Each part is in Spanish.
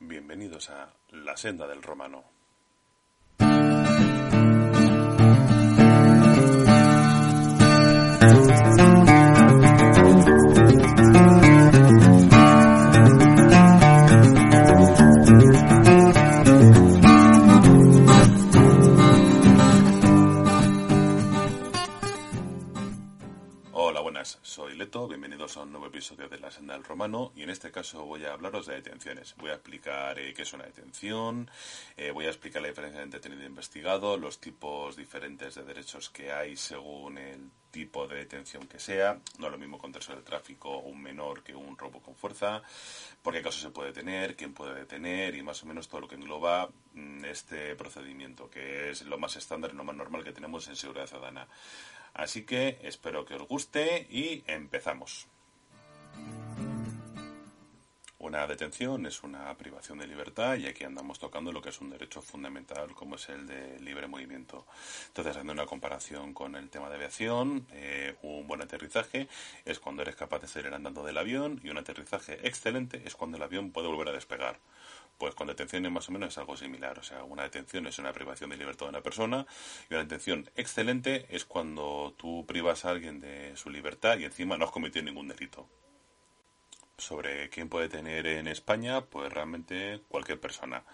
Bienvenidos a La Senda del Romano. Episodio de La Senda del Romano y en este caso voy a hablaros de detenciones. Voy a explicar eh, qué es una detención, eh, voy a explicar la diferencia entre detenido e investigado, los tipos diferentes de derechos que hay según el tipo de detención que sea, no es lo mismo contenerse de tráfico un menor que un robo con fuerza, por qué caso se puede detener, quién puede detener y más o menos todo lo que engloba mm, este procedimiento, que es lo más estándar y lo más normal que tenemos en seguridad ciudadana. Así que espero que os guste y empezamos. Una detención es una privación de libertad y aquí andamos tocando lo que es un derecho fundamental como es el de libre movimiento. Entonces, haciendo una comparación con el tema de aviación, eh, un buen aterrizaje es cuando eres capaz de salir andando del avión y un aterrizaje excelente es cuando el avión puede volver a despegar. Pues con detenciones más o menos es algo similar. O sea, una detención es una privación de libertad de una persona y una detención excelente es cuando tú privas a alguien de su libertad y encima no has cometido ningún delito. Sobre quién puede tener en España, pues realmente cualquier persona.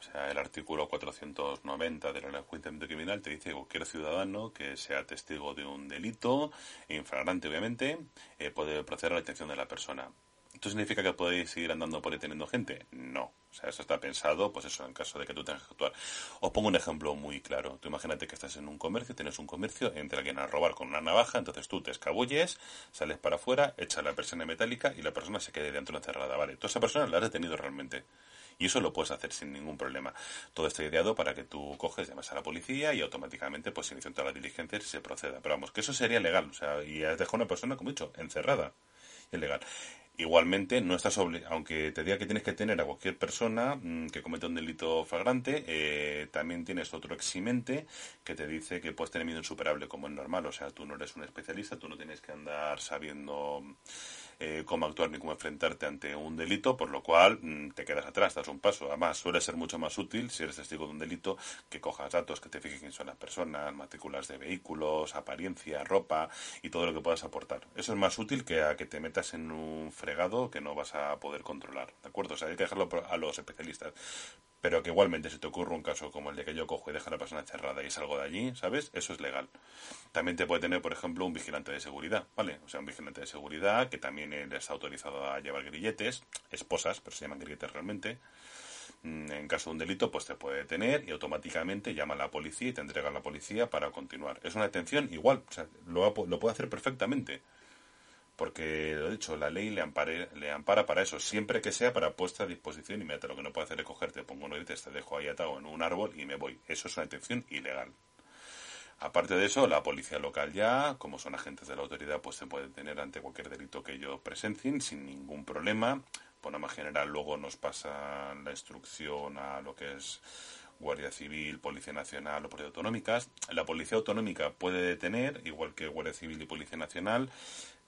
O sea, el artículo 490 de la ley de criminal te dice que cualquier ciudadano que sea testigo de un delito, infragrante obviamente, eh, puede proceder a la detención de la persona. ¿Esto significa que podéis seguir andando por ahí teniendo gente? No. O sea, eso está pensado, pues eso, en caso de que tú tengas que actuar. Os pongo un ejemplo muy claro. Tú imagínate que estás en un comercio, tienes un comercio, entra alguien a robar con una navaja, entonces tú te escabulles, sales para afuera, echas la persona metálica y la persona se quede dentro encerrada, ¿vale? Tú esa persona la has detenido realmente. Y eso lo puedes hacer sin ningún problema. Todo está ideado para que tú coges, llamas a la policía y automáticamente pues se inician todas las diligencias y se proceda. Pero vamos, que eso sería legal. O sea, y has dejado a una persona, como he dicho, encerrada. Es legal. Igualmente, no estás aunque te diga que tienes que tener a cualquier persona mmm, que cometa un delito flagrante, eh, también tienes otro eximente que te dice que puedes tener miedo insuperable, como es normal. O sea, tú no eres un especialista, tú no tienes que andar sabiendo eh, cómo actuar ni cómo enfrentarte ante un delito, por lo cual mmm, te quedas atrás, das un paso. Además, suele ser mucho más útil si eres testigo de un delito que cojas datos, que te fijes quién son las personas, matrículas de vehículos, apariencia, ropa y todo lo que puedas aportar. Eso es más útil que a que te metas en un fregado que no vas a poder controlar, ¿de acuerdo? O sea, hay que dejarlo a los especialistas. Pero que igualmente si te ocurre un caso como el de que yo cojo y dejo a la persona cerrada y salgo de allí, ¿sabes? Eso es legal. También te puede tener, por ejemplo, un vigilante de seguridad, ¿vale? O sea, un vigilante de seguridad que también está autorizado a llevar grilletes, esposas, pero se llaman grilletes realmente. En caso de un delito, pues te puede detener y automáticamente llama a la policía y te entrega a la policía para continuar. Es una detención igual, o sea, lo, lo puede hacer perfectamente porque lo dicho, la ley le, ampara para eso, siempre que sea para puesta a disposición inmediata. Lo que no puede hacer es cogerte, pongo un grites, te dejo ahí atado en un árbol y me voy. Eso es una detención ilegal. Aparte de eso, la policía local ya, como son agentes de la autoridad, pues se puede detener ante cualquier delito que ellos presencien sin ningún problema. Por norma general, luego nos pasan la instrucción a lo que es Guardia Civil, Policía Nacional o Policía Autonómicas. La Policía Autonómica puede detener, igual que Guardia Civil y Policía Nacional,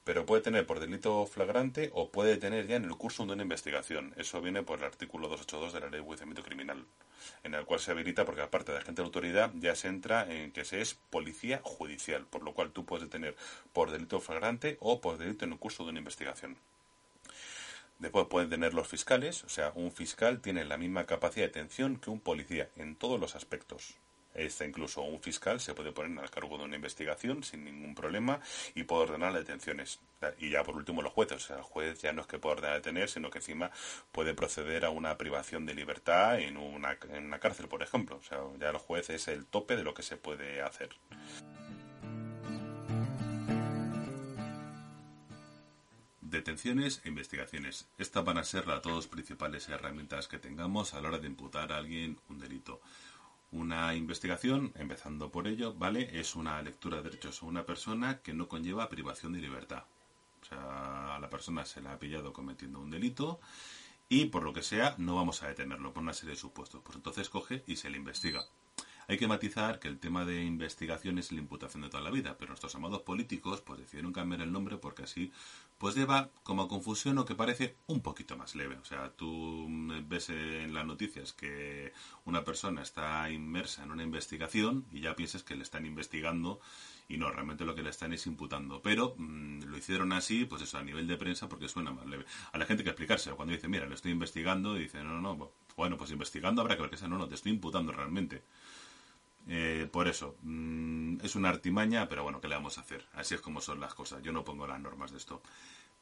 pero puede tener por delito flagrante o puede tener ya en el curso de una investigación. Eso viene por el artículo 282 de la Ley de Enjuiciamiento Criminal, en el cual se habilita porque aparte de agente de autoridad ya se entra en que se es policía judicial, por lo cual tú puedes detener por delito flagrante o por delito en el curso de una investigación. Después pueden tener los fiscales, o sea, un fiscal tiene la misma capacidad de detención que un policía en todos los aspectos. Incluso un fiscal se puede poner al cargo de una investigación sin ningún problema y puede ordenar detenciones. Y ya por último los jueces. O sea, el juez ya no es que pueda ordenar detener, sino que encima puede proceder a una privación de libertad en una, en una cárcel, por ejemplo. O sea, ya el juez es el tope de lo que se puede hacer. Detenciones e investigaciones. Estas van a ser las dos principales herramientas que tengamos a la hora de imputar a alguien un delito. Una investigación, empezando por ello, ¿vale? Es una lectura de derechos a una persona que no conlleva privación de libertad. O sea, a la persona se la ha pillado cometiendo un delito y por lo que sea no vamos a detenerlo por una serie de supuestos. Pues entonces coge y se le investiga. Hay que matizar que el tema de investigación es la imputación de toda la vida, pero nuestros amados políticos pues decidieron cambiar el nombre porque así pues lleva como confusión o que parece un poquito más leve. O sea, tú ves en las noticias que una persona está inmersa en una investigación y ya piensas que le están investigando y no, realmente lo que le están es imputando. Pero mm, lo hicieron así, pues eso, a nivel de prensa, porque suena más leve. A la gente hay que explicarse, cuando dice, mira, lo estoy investigando, y dice, no, no, no, bueno, pues investigando habrá que ver que sea, no, no, te estoy imputando realmente. Eh, por eso, mm, es una artimaña, pero bueno, ¿qué le vamos a hacer? Así es como son las cosas. Yo no pongo las normas de esto.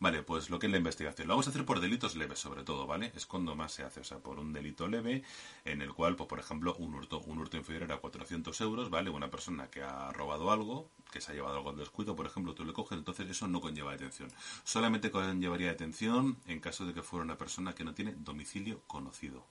Vale, pues lo que es la investigación. Lo vamos a hacer por delitos leves, sobre todo, ¿vale? Es cuando más se hace, o sea, por un delito leve, en el cual, pues por ejemplo, un hurto, un hurto inferior a 400 euros, ¿vale? Una persona que ha robado algo, que se ha llevado algo de descuido, por ejemplo, tú le coges, entonces eso no conlleva detención. Solamente conllevaría detención en caso de que fuera una persona que no tiene domicilio conocido.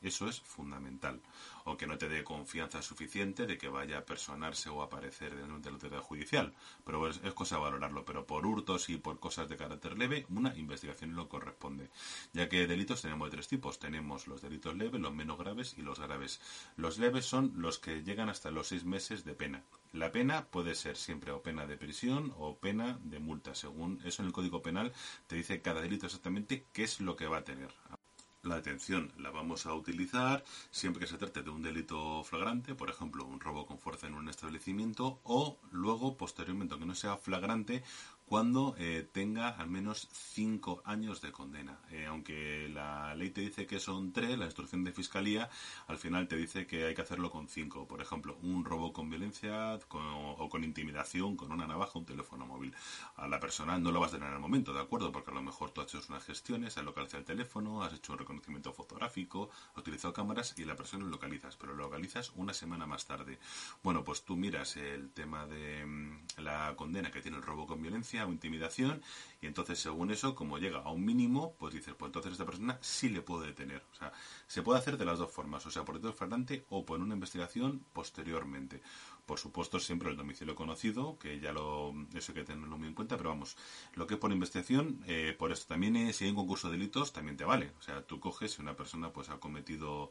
Eso es fundamental. O que no te dé confianza suficiente de que vaya a personarse o aparecer dentro de la autoridad judicial. Pero es, cosa valorarlo. Pero por hurtos y por cosas de carácter leve, una investigación lo corresponde. Ya que delitos tenemos de tres tipos. Tenemos los delitos leves, los menos graves y los graves. Los leves son los que llegan hasta los seis meses de pena. La pena puede ser siempre o pena de prisión o pena de multa. Según eso en el Código Penal te dice cada delito exactamente qué es lo que va a tener la detención la vamos a utilizar siempre que se trate de un delito flagrante, por ejemplo, un robo con fuerza en un establecimiento, o luego, posteriormente, aunque no sea flagrante, cuando eh, tenga al menos cinco años de condena. Eh, aunque la ley te dice que son tres, la instrucción de fiscalía al final te dice que hay que hacerlo con cinco. Por ejemplo, un robo con violencia o con intimidación, con una navaja, un teléfono móvil. A la persona no lo vas a tener en el momento, ¿de acuerdo? Porque a lo mejor tú has hecho unas gestiones, has localizado el teléfono, has hecho un reconocimiento fotográfico, has utilizado cámaras y la persona lo localizas, pero lo localizas una semana más tarde. Bueno, pues tú miras el tema de mm, la condena que tiene el robo con violencia o intimidación y entonces según eso, como llega a un mínimo, pues dices, pues entonces esta persona sí le puede detener. O sea, se puede hacer de las dos formas, o sea, por el flagrante o por una investigación posteriormente. Por supuesto, siempre el domicilio conocido, que ya lo, eso hay que tenerlo muy en cuenta, pero vamos, lo que es por investigación, eh, por esto también, es, si hay un concurso de delitos, también te vale. O sea, tú coges si una persona pues ha cometido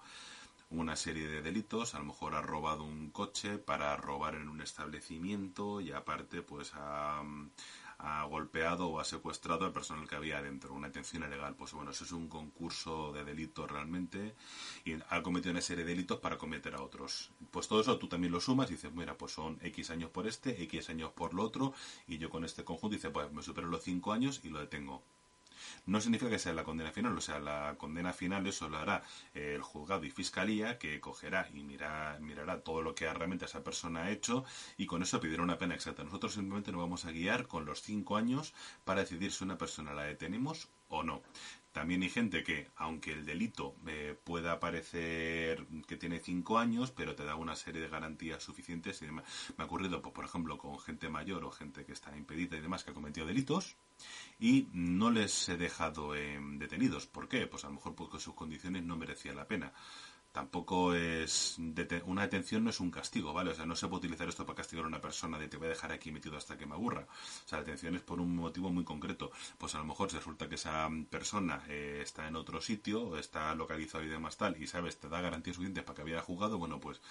una serie de delitos, a lo mejor ha robado un coche para robar en un establecimiento y aparte pues ha, ha golpeado o ha secuestrado al personal que había dentro, una detención ilegal. Pues bueno, eso es un concurso de delitos realmente y ha cometido una serie de delitos para cometer a otros. Pues todo eso tú también lo sumas y dices, mira, pues son X años por este, X años por lo otro y yo con este conjunto dice, pues me supero los 5 años y lo detengo. No significa que sea la condena final, o sea, la condena final eso lo hará el juzgado y fiscalía que cogerá y mirará todo lo que realmente esa persona ha hecho y con eso pedirá una pena exacta. Nosotros simplemente nos vamos a guiar con los cinco años para decidir si una persona la detenemos o no. También hay gente que, aunque el delito eh, pueda parecer que tiene cinco años, pero te da una serie de garantías suficientes y demás. Me ha ocurrido, pues, por ejemplo, con gente mayor o gente que está impedida y demás que ha cometido delitos y no les he dejado detenidos. ¿Por qué? Pues a lo mejor porque sus condiciones no merecían la pena tampoco es una detención no es un castigo, ¿vale? O sea, no se puede utilizar esto para castigar a una persona de te voy a dejar aquí metido hasta que me aburra. O sea, la detención es por un motivo muy concreto. Pues a lo mejor si resulta que esa persona eh, está en otro sitio, está localizado y demás tal, y sabes, te da garantías suficientes para que había jugado, bueno, pues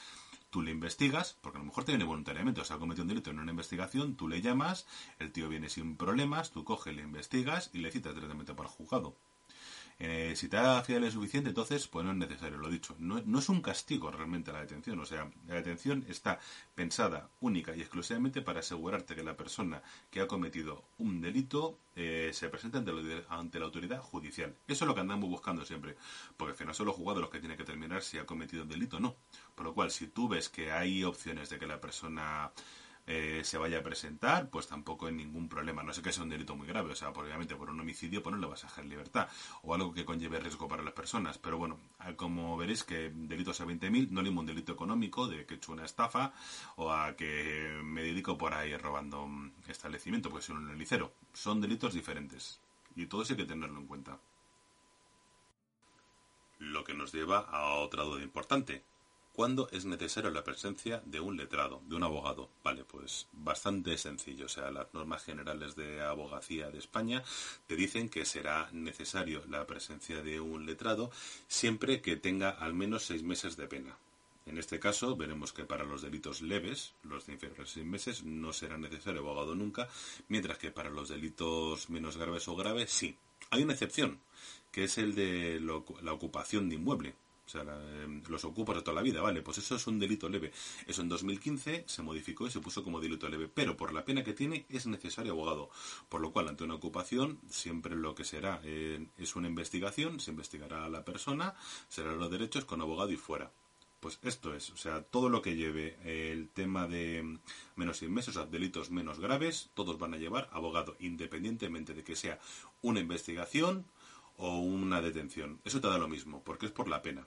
tú le investigas, porque a lo mejor te viene voluntariamente, o sea, ha cometido un delito en una investigación, tú le llamas, el tío viene sin problemas, tú coges, le investigas y le citas directamente para el juzgado. Eh, si te da fidelidad suficiente, entonces, pues no es necesario, lo dicho. No, no, es un castigo realmente la detención. O sea, la detención está pensada única y exclusivamente para asegurarte que la persona que ha cometido un delito eh, se presente ante la, ante la, autoridad judicial. Eso es lo que andamos buscando siempre. Porque al final son los jugadores los que tienen que terminar si ha cometido un delito o no. Por lo cual, si tú ves que hay opciones de que la persona eh, se vaya a presentar, pues tampoco hay ningún problema. No sé que sea un delito muy grave, o sea, obviamente por un homicidio pues no le vas a dejar libertad o algo que conlleve riesgo para las personas. Pero bueno, como veréis que delitos a 20.000 no le un delito económico de que he hecho una estafa o a que me dedico por ahí robando mm, establecimiento, pues soy un helicero. Son delitos diferentes y todo eso hay que tenerlo en cuenta. Lo que nos lleva a otra duda importante ¿Cuándo es necesaria la presencia de un letrado, de un abogado? Vale, pues bastante sencillo. O sea, las normas generales de abogacía de España te dicen que será necesario la presencia de un letrado siempre que tenga al menos seis meses de pena. En este caso, veremos que para los delitos leves, los de inferiores a seis meses, no será necesario abogado nunca, mientras que para los delitos menos graves o graves, sí. Hay una excepción, que es el de la ocupación de inmueble. O sea, em, los ocupas de toda la vida, vale, pues eso es un delito leve. Eso en 2015 se modificó y se puso como delito leve, pero por la pena que tiene es necesario abogado. Por lo cual, ante una ocupación, siempre lo que será eh, es una investigación, se investigará a la persona, serán los derechos con abogado y fuera. Pues esto es, o sea, todo lo que lleve el tema de menos meses, o sea, delitos menos graves, todos van a llevar abogado, independientemente de que sea una investigación o una detención. Eso te da lo mismo, porque es por la pena.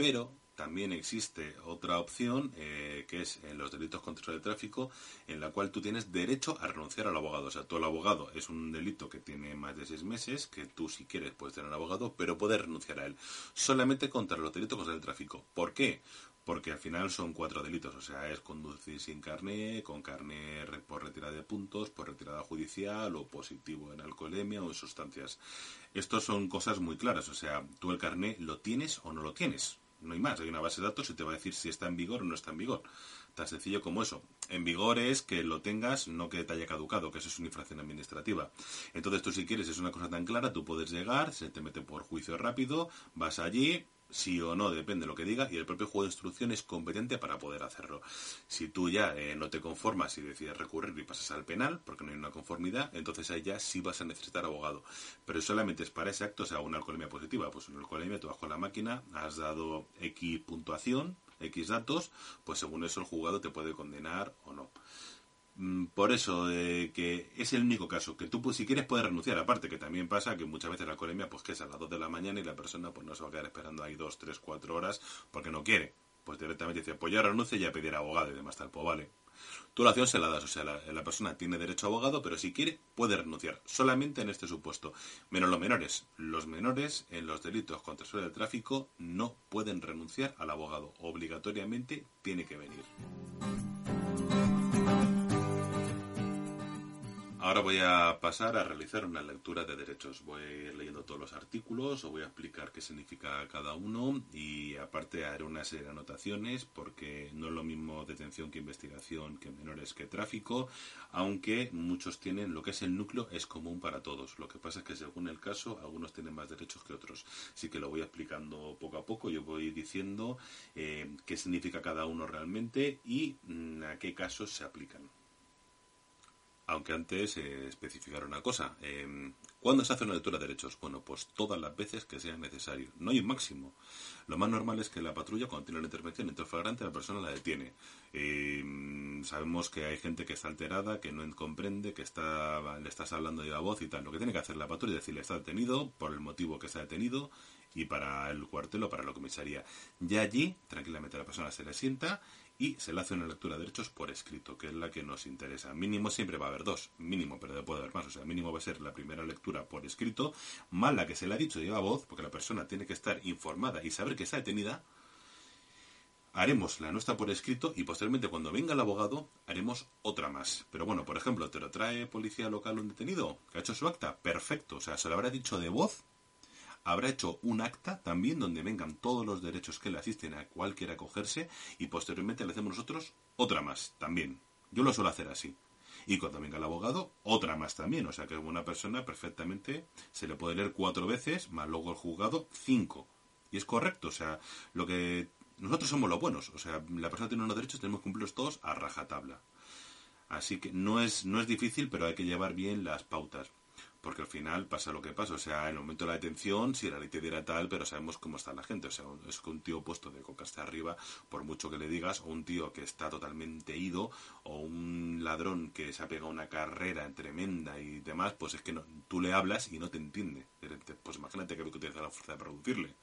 Pero también existe otra opción, eh, que es en los delitos contra el tráfico, en la cual tú tienes derecho a renunciar al abogado. O sea, tú el abogado es un delito que tiene más de seis meses, que tú si quieres puedes tener abogado, pero puedes renunciar a él. Solamente contra los delitos contra el tráfico. ¿Por qué? Porque al final son cuatro delitos, o sea, es conducir sin carné, con carné por retirada de puntos, por retirada judicial o positivo en alcoholemia o en sustancias. Estos son cosas muy claras, o sea, tú el carné lo tienes o no lo tienes no hay más. Hay una base de datos y te va a decir si está en vigor o no está en vigor. Tan sencillo como eso. En vigor es que lo tengas, no que te haya caducado, que eso es una infracción administrativa. Entonces tú si quieres, es una cosa tan clara, tú puedes llegar, se te mete por juicio rápido, vas allí, sí o no, depende de lo que diga, y el propio juego de instrucción es competente para poder hacerlo. Si tú ya eh, no te conformas y decides recurrir y pasas al penal, porque no hay una conformidad, entonces ahí ya sí vas a necesitar abogado. Pero solamente es para ese acto, o sea, una alcoholemia positiva. Pues una alcoholemia, tú vas con la máquina, has dado X puntuación, X datos, pues según eso el juzgado te puede condenar o no. Mm, por eso, que es el único caso, que tú si quieres puedes renunciar, aparte que también pasa que muchas veces la colemia pues que es a las 2 de la mañana y la persona pues no se va a quedar esperando ahí 2, 3, 4 horas porque no quiere. Pues directamente dice, pues ya renuncia y ya pedir abogado y demás tal, pues vale. Tú la acción se la das, o sea, la, persona tiene derecho a abogado, pero si quiere puede renunciar, solamente en este supuesto. Menos los menores. Los menores en los delitos contra el de tráfico no pueden renunciar al abogado, obligatoriamente tiene que venir. Ahora voy a pasar a realizar una lectura de derechos. Voy a ir leyendo todos los artículos, os voy a explicar qué significa cada uno y aparte haré una serie de anotaciones porque no es lo mismo detención que investigación, que menores que tráfico, aunque muchos tienen lo que es el núcleo es común para todos. Lo que pasa es que según el caso algunos tienen más derechos que otros. Así que lo voy explicando poco a poco. Yo voy diciendo eh, qué significa cada uno realmente y mm, a qué casos se aplican aunque antes eh, especificar una cosa. Eh, ¿Cuándo se hace una lectura de derechos? Bueno, pues todas las veces que sea necesario. No hay un máximo. Lo más normal es que la patrulla, cuando tiene la intervención entre flagrante, la persona la detiene. Eh, sabemos que hay gente que está alterada, que no comprende, que está, le estás hablando de la voz y tal. Lo que tiene que hacer la patrulla es decirle está detenido por el motivo que está detenido y para el cuartel o para la comisaría. Ya allí, tranquilamente la persona se le sienta y se le hace una lectura de derechos por escrito, que es la que nos interesa. Mínimo siempre va a haber dos, mínimo, pero puede haber más. O sea, mínimo va a ser la primera lectura por escrito, más la que se le ha dicho de a voz, porque la persona tiene que estar informada y saber que está detenida. Haremos la nuestra por escrito y posteriormente cuando venga el abogado haremos otra más. Pero bueno, por ejemplo, te lo trae policía local un detenido que ha hecho su acta, perfecto. O sea, se lo habrá dicho de voz habrá hecho un acta también donde vengan todos los derechos que le asisten a cualquiera acogerse y posteriormente le hacemos nosotros otra más también. Yo lo suelo hacer así. Y cuando venga el abogado, otra más también. O sea que una persona perfectamente se le puede leer cuatro veces, más luego el juzgado cinco. Y es correcto, o sea, lo que nosotros somos los buenos. O sea, la persona tiene unos derechos, tenemos que cumplirlos todos a rajatabla. Así que no es, no es difícil, pero hay que llevar bien las pautas porque al final pasa lo que pasa. O sea, en el momento de la detención, si la ley te diera tal, pero sabemos cómo está la gente. O sea, es que un tío puesto de coca hasta arriba, por mucho que le digas, o un tío que está totalmente ido, o un ladrón que se ha pegado una carrera tremenda y demás, pues es que no, tú le hablas y no te entiende. Pues imagínate que utilizar la fuerza de producirle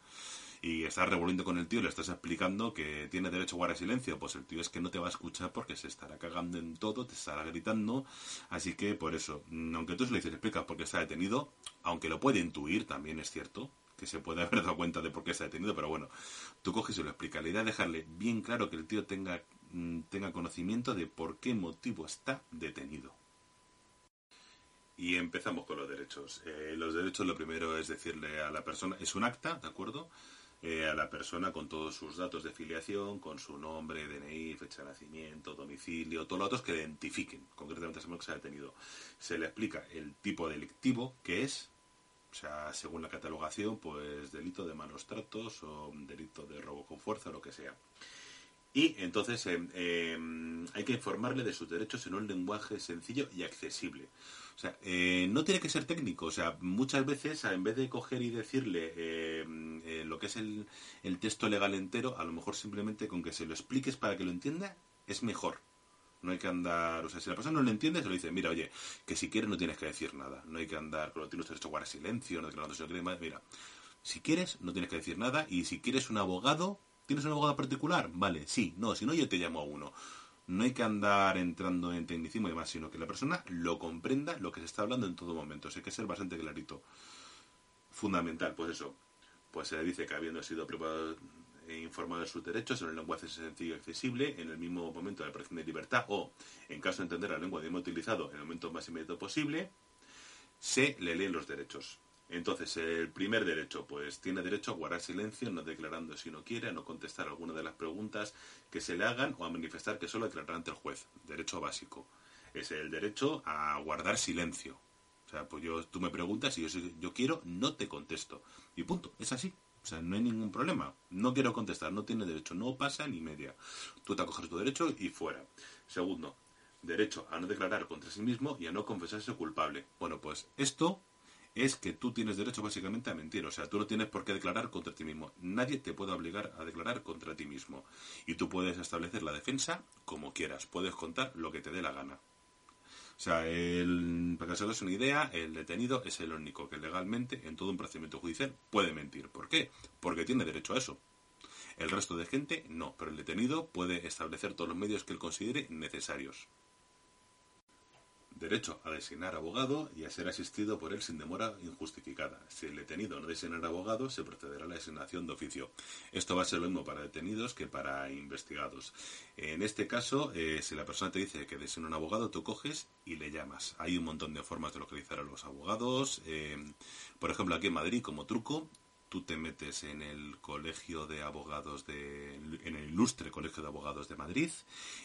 y estás revolviendo con el tío, le estás explicando que tiene derecho a guardar silencio, pues el tío es que no te va a escuchar porque se estará cagando en todo, te estará gritando, así que por eso, aunque tú se le dices, explica por qué está detenido, aunque lo puede intuir, también es cierto, que se puede haber dado cuenta de por qué está detenido, pero bueno, tú coges y lo explicas. La idea es dejarle bien claro que el tío tenga, mm, tenga conocimiento de por qué motivo está detenido. Y empezamos con los derechos. Eh, los derechos, lo primero es decirle a la persona, es un acta, ¿de acuerdo? Eh, a la persona con todos sus datos de filiación, con su nombre, DNI, fecha de nacimiento, domicilio, todos los datos que identifiquen concretamente ese que se ha detenido. Se le explica el tipo delictivo que es, o sea, según la catalogación, pues delito de malos tratos o delito de robo con fuerza, lo que sea. Y entonces em, em, hay que informarle de sus derechos en un lenguaje sencillo y accesible. O sea, eh, no tiene que ser técnico. O sea, muchas veces, en vez de coger y decirle em, eh, lo que es el, texto legal entero, a lo mejor simplemente con que se lo expliques para que lo entienda, es mejor. No hay que andar, o sea, si la persona no lo entiende, se lo dice, mira, oye, que si quieres no tienes que decir nada. No hay que andar, con lo tienes derecho guardar silencio, no declarando si no más. Mira, si quieres, no tienes que decir nada. Y si quieres un abogado, ¿Tienes un abogado particular? Vale, sí, no, si no yo te llamo a uno. No hay que andar entrando en tecnicismo y demás, sino que la persona lo comprenda lo que se está hablando en todo momento. O hay que ser bastante clarito. Fundamental, pues eso. Pues se le dice que habiendo sido e informado de sus derechos en un lenguaje sencillo y accesible, en el mismo momento de la presión de libertad, o, en caso de entender la lengua de utilizado, en el momento más inmediato posible, se le leen los derechos. Entonces, el primer derecho, pues tiene derecho a guardar silencio, no declarando si no quiere, a no contestar alguna de las preguntas que se le hagan o a manifestar que solo declarará ante el juez. Derecho básico. Es el derecho a guardar silencio. O sea, pues yo, tú me preguntas y yo, yo quiero, no te contesto. Y punto, es así. O sea, no hay ningún problema. No quiero contestar, no tiene derecho, no pasa ni media. Tú te acoges tu derecho y fuera. Segundo, derecho a no declarar contra sí mismo y a no confesarse culpable. Bueno, pues esto es que tú tienes derecho básicamente a mentir. O sea, tú no tienes por qué declarar contra ti mismo. Nadie te puede obligar a declarar contra ti mismo. Y tú puedes establecer la defensa como quieras. Puedes contar lo que te dé la gana. O sea, el, para que os una idea, el detenido es el único que legalmente, en todo un procedimiento judicial, puede mentir. ¿Por qué? Porque tiene derecho a eso. El resto de gente no, pero el detenido puede establecer todos los medios que él considere necesarios derecho a designar abogado y a ser asistido por él sin demora injustificada. Si el detenido no designa abogado, se procederá a la designación de oficio. Esto va a ser lo mismo para detenidos que para investigados. En este caso, eh, si la persona te dice que designa un abogado, tú coges y le llamas. Hay un montón de formas de localizar a los abogados. Eh, por ejemplo, aquí en Madrid, como truco, tú te metes en el colegio de abogados de en el ilustre colegio de abogados de Madrid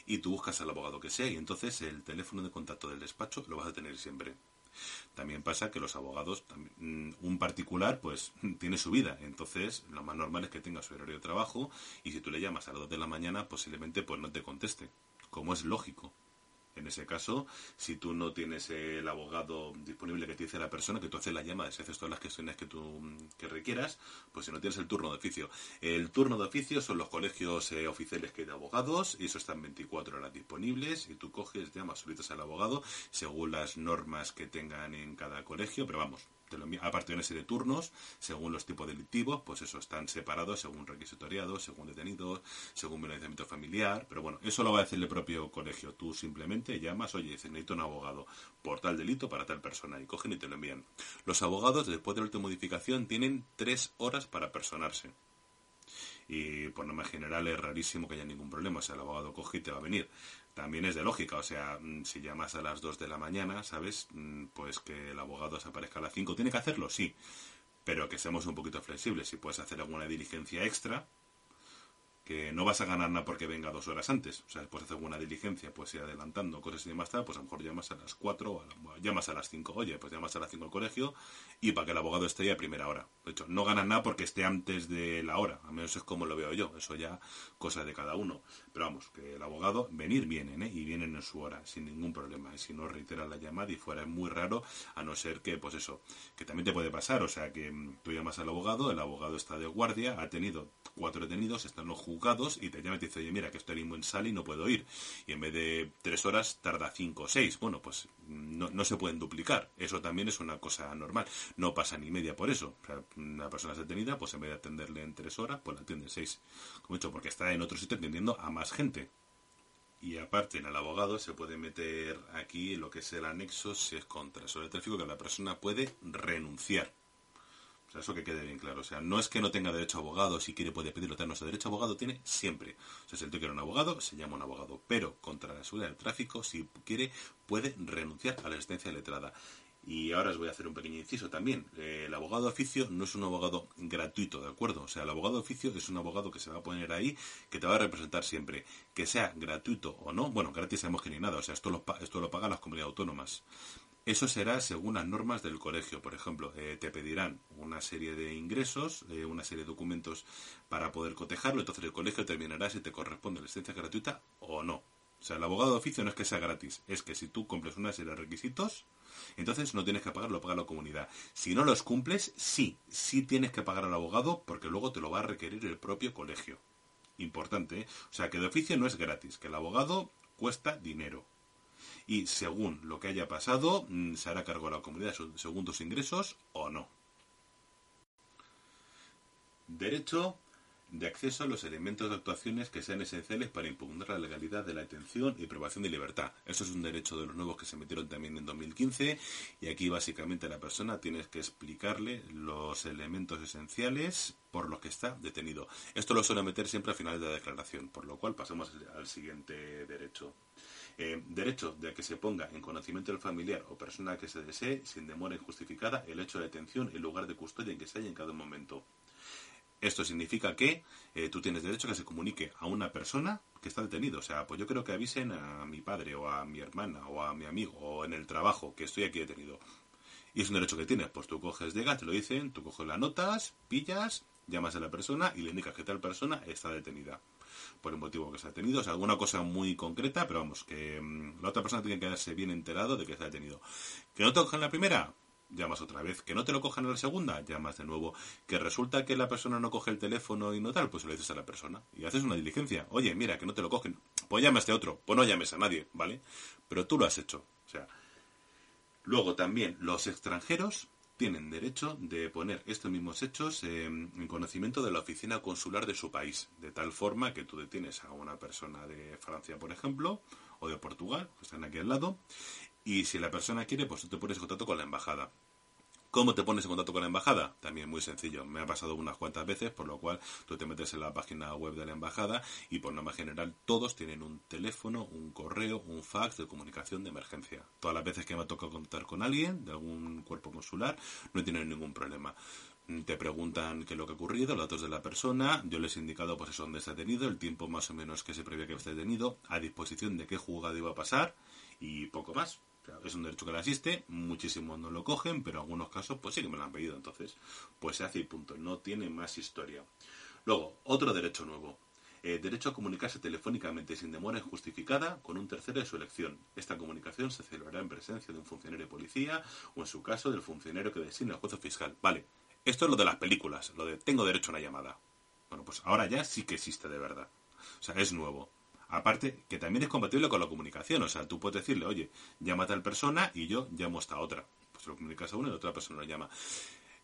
y tú buscas al abogado que sea y entonces el teléfono de contacto del despacho lo vas a tener siempre. También pasa que los abogados mm, un particular pues tiene su vida. Entonces lo más normal es que tenga su horario de trabajo y si tú le llamas a las 2 de la mañana posiblemente pues no te conteste como es lógico en ese caso, si tú no tienes el abogado disponible que te dice la persona, que tú haces la llamada, si haces todas las cuestiones que tú que requieras, pues si no tienes el turno de oficio. El turno de oficio son los colegios eh, oficiales que hay de abogados, y eso están 24 horas disponibles, y tú coges, llamas, solicitas al abogado, según las normas que tengan en cada colegio, pero vamos, aparte de una serie de turnos, según los tipos delictivos, pues eso, están separados según requisitoriados, según detenidos, según violenciamiento familiar, pero bueno, eso lo va a decir el propio colegio. Tú simplemente llamas, oye, dices, necesito un abogado por tal delito para tal persona, y cogen y te lo envían. Los abogados, después de la última modificación, tienen tres horas para personarse. Y por norma general es rarísimo que haya ningún problema, o sea, el abogado coge y te va a venir también es de lógica, o sea, mm, si llamas a las 2 de la mañana, ¿sabes? Mm, pues que el abogado se aparezca a las 5. ¿Tiene que hacerlo? Sí, pero que seamos un poquito flexibles. Si puedes hacer alguna diligencia extra, no vas a ganar nada porque venga dos horas antes. O sea, después hacer alguna diligencia, pues ir adelantando cosas y demás, pues a lo mejor llamas a las 4 o llamas a las 5. Oye, pues llamas a las 5 al colegio y para que el abogado esté ya a primera hora. De hecho, no ganas nada porque esté antes de la hora. A menos es como lo veo yo. Eso ya cosa de cada uno. Pero vamos, que el abogado, venir vienen, ¿eh? Y vienen en su hora, sin ningún problema. Si no reitera la llamada y fuera es muy raro, a no ser que, pues eso, que también te puede pasar. O sea, que mm, tú llamas al abogado, el abogado está de guardia, ha tenido cuatro detenidos, están los juzgados y te llama y te dice, oye, mira, que estoy en sala y no puedo ir. Y en vez de tres horas, tarda cinco o seis. Bueno, pues no, no, se pueden duplicar. Eso también es una cosa normal. No pasa ni media por eso. Una persona es detenida, pues en vez de atenderle en tres horas, pues la atiende en seis. Como he dicho, porque está en otro sitio atendiendo a más gente. Y aparte, en el abogado se puede meter aquí lo que es el anexo si es contra sobre el tráfico que la persona puede renunciar sea, eso que quede bien claro. O sea, no es que no tenga derecho a abogado, si quiere puede pedirlo, su derecho a abogado tiene siempre. O sea, si el tío quiere un abogado, se llama un abogado. Pero contra la seguridad del tráfico, si quiere, puede renunciar a la asistencia letrada. Y ahora os voy a hacer un pequeño inciso también. Eh, el abogado de oficio no es un abogado gratuito, ¿de acuerdo? O sea, el abogado de oficio es un abogado que se va a poner ahí, que te va a representar siempre. Que sea gratuito o no, bueno, gratis sabemos que ni nada, o sea, esto lo, esto lo pagan las comunidades autónomas. Eso será según las normas del colegio. Por ejemplo, eh, te pedirán una serie de ingresos, eh, una serie de documentos para poder cotejarlo. Entonces el colegio terminará si te corresponde la licencia gratuita o no. O sea, el abogado de oficio no es que sea gratis, es que si tú cumples una serie de requisitos, entonces no tienes que pagar, lo paga la comunidad. Si no los cumples, sí, sí tienes que pagar al abogado porque luego te lo va a requerir el propio colegio. Importante, ¿eh? O sea, que de oficio no es gratis, que el abogado cuesta dinero. Y según lo que haya pasado, mm, se hará cargo a la comunidad según tus ingresos o no. Derecho de acceso a los elementos de actuaciones que sean esenciales para impugnar la legalidad de la detención y privación de libertad. Eso es un derecho de los nuevos que se metieron también en 2015 y aquí básicamente la persona tiene que explicarle los elementos esenciales por los que está detenido. Esto lo suele meter siempre al final de la declaración, por lo cual pasamos al siguiente derecho. Eh, derecho de que se ponga en conocimiento del familiar o persona que se desee, sin demora injustificada, el hecho de detención y lugar de custodia en que se haya en cada momento. Esto significa que eh, tú tienes derecho a que se comunique a una persona que está detenido. O sea, pues yo creo que avisen a mi padre o a mi hermana o a mi amigo o en el trabajo que estoy aquí detenido. Y es un derecho que tienes. Pues tú coges, llegas, te lo dicen, tú coges las notas, pillas, llamas a la persona y le indicas que tal persona está detenida. Por el motivo que está detenido. O sea, alguna cosa muy concreta, pero vamos, que mm, la otra persona tiene que quedarse bien enterado de que está detenido. ¿Que no te cojan la primera? llamas otra vez. Que no te lo cojan a la segunda, llamas de nuevo. Que resulta que la persona no coge el teléfono y no tal, pues se lo dices a la persona. Y haces una diligencia. Oye, mira, que no te lo cogen. Pues llamas a este otro. Pues no llames a nadie, ¿vale? Pero tú lo has hecho. O sea. Luego también los extranjeros tienen derecho de poner estos mismos hechos en conocimiento de la oficina consular de su país, de tal forma que tú detienes a una persona de Francia, por ejemplo, o de Portugal, que están aquí al lado, y si la persona quiere, pues tú te pones en contacto con la embajada. ¿Cómo te pones en contacto con la embajada? También muy sencillo. Me ha pasado unas cuantas veces, por lo cual tú te metes en la página web de la embajada y por norma general todos tienen un teléfono, un correo, un fax de comunicación de emergencia. Todas las veces que me ha tocado contar con alguien de algún cuerpo consular no tienen ningún problema te preguntan qué es lo que ha ocurrido, los datos de la persona, yo les he indicado pues eso dónde está detenido, el tiempo más o menos que se prevé que esté detenido, a disposición de qué juzgado iba a pasar y poco más es un derecho que le asiste, muchísimos no lo cogen, pero en algunos casos pues sí que me lo han pedido, entonces pues se hace y punto, no tiene más historia. Luego, otro derecho nuevo. Eh, derecho a comunicarse telefónicamente sin demora justificada con un tercero de su elección. Esta comunicación se celebrará en presencia de un funcionario de policía o, en su caso, del funcionario que designa el juez fiscal. Vale, esto es lo de las películas, lo de tengo derecho a una llamada. Bueno, pues ahora ya sí que existe de verdad. O sea, es nuevo. Aparte, que también es compatible con la comunicación. O sea, tú puedes decirle, oye, llama a tal persona y yo llamo a esta otra. Pues lo comunicas a una y la otra persona lo llama.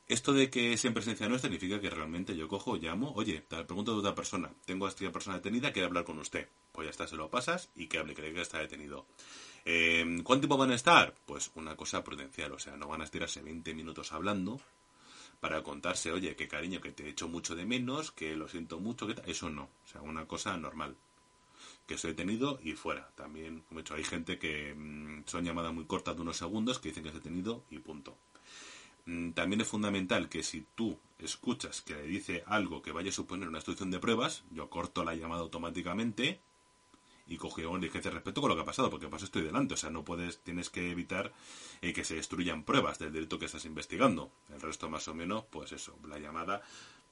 Esto de que es en presencia no significa que realmente yo cojo, llamo, oye, te pregunto de otra persona, tengo a esta persona detenida, quiere hablar con usted. Pues ya está, se lo pasas y que hable, cree que está detenido. Eh, ¿Cuánto tiempo van a estar? Pues una cosa prudencial, o sea, no van a estirarse 20 minutos hablando para contarse, oye, qué cariño, que te echo mucho de menos, que lo siento mucho, que eso no, o sea, una cosa normal que soy detenido y fuera. También, como he dicho, hay gente que mm, son llamadas muy cortas de unos segundos que dicen que es detenido y punto. Mm, también es fundamental que si tú escuchas que le dice algo que vaya a suponer una instrucción de pruebas, yo corto la llamada automáticamente y cojo una diligencia respecto con lo que ha pasado, porque pues estoy delante, o sea, no puedes, tienes que evitar eh, que se destruyan pruebas del delito que estás investigando. El resto más o menos, pues eso, la llamada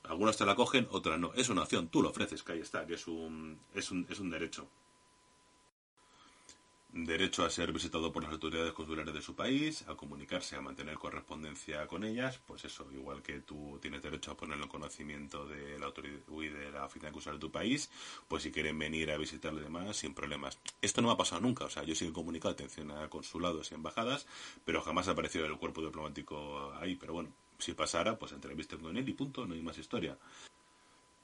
algunos te la cogen, otras no. Es una opción, tú lo ofreces, que ahí está, que es un, es un, es un derecho. Derecho a ser visitado por las autoridades consulares de su país, a comunicarse, a mantener correspondencia con ellas, pues eso, igual que tú tienes derecho a ponerlo en conocimiento de la autoridad y de la oficina consular de tu país, pues si quieren venir a visitarle demás, sin problemas. Esto no me ha pasado nunca, o sea, yo sí he comunicado atención a consulados y embajadas, pero jamás ha aparecido el cuerpo diplomático ahí, pero bueno, si pasara, pues entrevisten con él y punto, no hay más historia.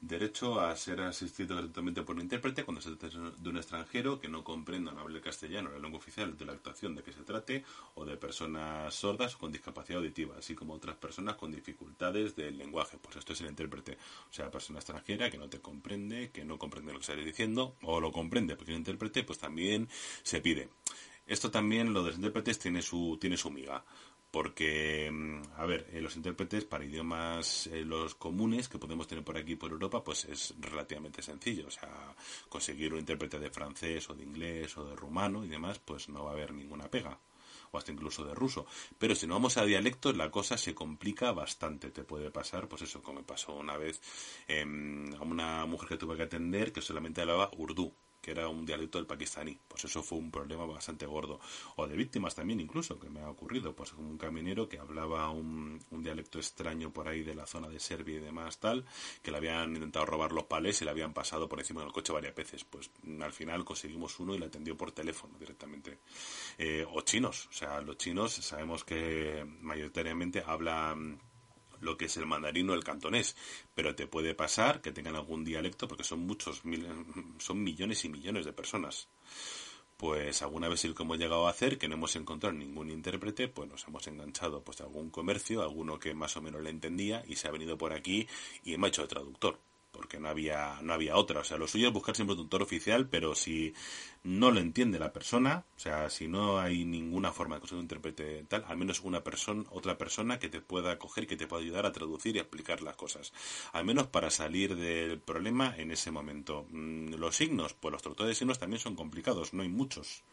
Derecho a ser asistido gratuitamente por un intérprete cuando se trata de un extranjero que no comprenda o hable castellano, la lengua oficial de la actuación de que se trate, o de personas sordas con discapacidad auditiva, así como otras personas con dificultades del lenguaje. Pues esto es el intérprete. O sea, persona extranjera que no te comprende, que no comprende lo que estás diciendo, o lo comprende porque el intérprete, pues también se pide. Esto también, lo de los intérpretes, tiene su, tiene su miga porque, mm, a ver, eh, los intérpretes para idiomas eh, los comunes que podemos tener por aquí por Europa, pues es relativamente sencillo. O sea, conseguir un intérprete de francés o de inglés o de rumano y demás, pues no va a haber ninguna pega o hasta incluso de ruso. Pero si no vamos a dialectos, la cosa se complica bastante. Te puede pasar, pues eso, como me pasó una vez em, a una mujer que tuve que atender que solamente hablaba urdu que era un dialecto del pakistaní. Pues eso fue un problema bastante gordo. O de víctimas también incluso, que me ha ocurrido. Pues un caminero que hablaba un, dialecto extraño por ahí de la zona de Serbia y demás tal, que le habían intentado robar los pales y le habían pasado por encima del coche varias veces. Pues al final conseguimos uno y le atendió por teléfono directamente. Eh, o chinos. O sea, los chinos sabemos que mayoritariamente hablan lo que es el mandarino, el cantonés, pero te puede pasar que tengan algún dialecto porque son muchos, son millones y millones de personas. Pues alguna vez el que hemos llegado a hacer, que no hemos encontrado ningún intérprete, pues nos hemos enganchado pues a algún comercio, alguno que más o menos le entendía y se ha venido por aquí y me ha hecho de traductor porque no había, no había otra. O sea, lo suyo es buscar siempre un tutor oficial, pero si no lo entiende la persona, o sea, si no hay ninguna forma de conseguir un intérprete tal, al menos una persona, otra persona que te pueda coger, que te pueda ayudar a traducir y explicar las cosas. Al menos para salir del problema en ese momento. Mm, los signos, pues los traductores de signos también son complicados, no hay muchos